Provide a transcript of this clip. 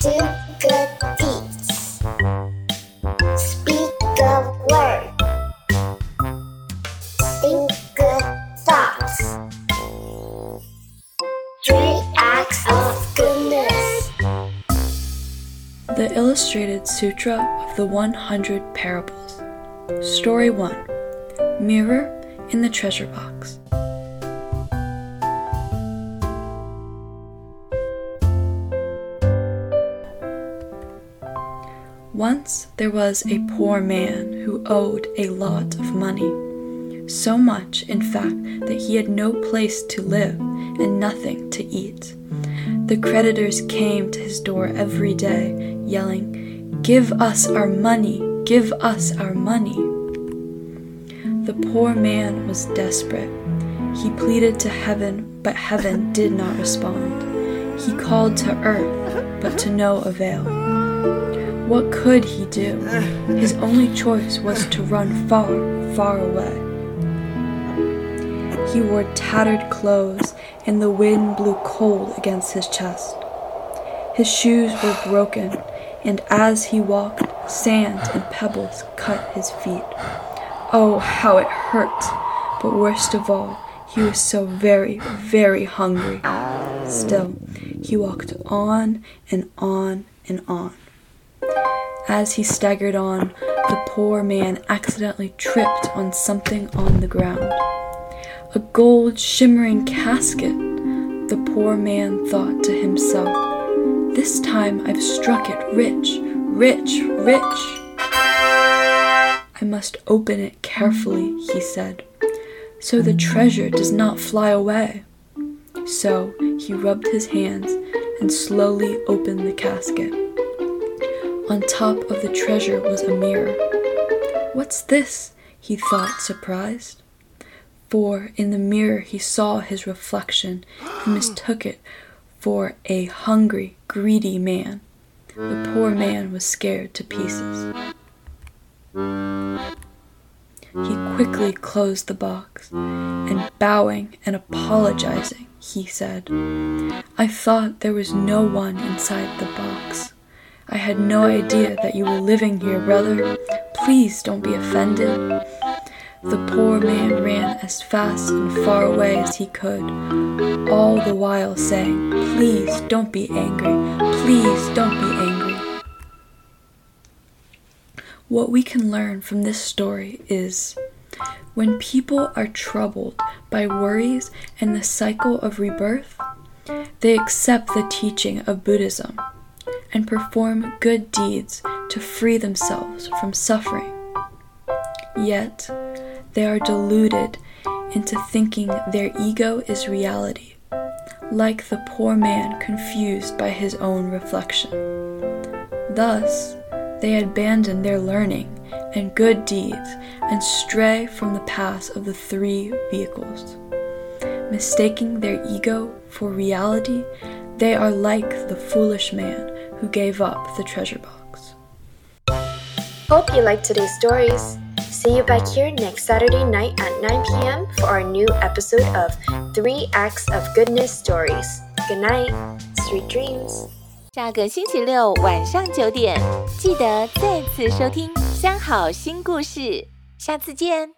Do good deeds. Speak a word. Think good thoughts. Three acts of goodness. The Illustrated Sutra of the 100 Parables. Story 1 Mirror in the Treasure Box. Once there was a poor man who owed a lot of money. So much, in fact, that he had no place to live and nothing to eat. The creditors came to his door every day, yelling, Give us our money! Give us our money! The poor man was desperate. He pleaded to heaven, but heaven did not respond. He called to earth, but to no avail. What could he do? His only choice was to run far, far away. He wore tattered clothes, and the wind blew cold against his chest. His shoes were broken, and as he walked, sand and pebbles cut his feet. Oh, how it hurt! But worst of all, he was so very, very hungry. Still, he walked on and on and on. As he staggered on, the poor man accidentally tripped on something on the ground. A gold shimmering casket. The poor man thought to himself, This time I've struck it rich, rich, rich. I must open it carefully, he said, so the treasure does not fly away. So he rubbed his hands and slowly opened the casket. On top of the treasure was a mirror. What's this? he thought, surprised. For in the mirror he saw his reflection and mistook it for a hungry, greedy man. The poor man was scared to pieces. He quickly closed the box, and bowing and apologizing, he said, I thought there was no one inside the box. I had no idea that you were living here, brother. Please don't be offended. The poor man ran as fast and far away as he could, all the while saying, Please don't be angry. Please don't be angry. What we can learn from this story is when people are troubled by worries and the cycle of rebirth, they accept the teaching of Buddhism and perform good deeds to free themselves from suffering. Yet, they are deluded into thinking their ego is reality, like the poor man confused by his own reflection. Thus, they abandon their learning and good deeds and stray from the paths of the three vehicles. Mistaking their ego for reality, they are like the foolish man who gave up the treasure box. Hope you liked today's stories. See you back here next Saturday night at 9 p.m. for our new episode of Three Acts of Goodness Stories. Good night, sweet dreams. 下个星期六晚上九点，记得再次收听《三好心故事》，下次见。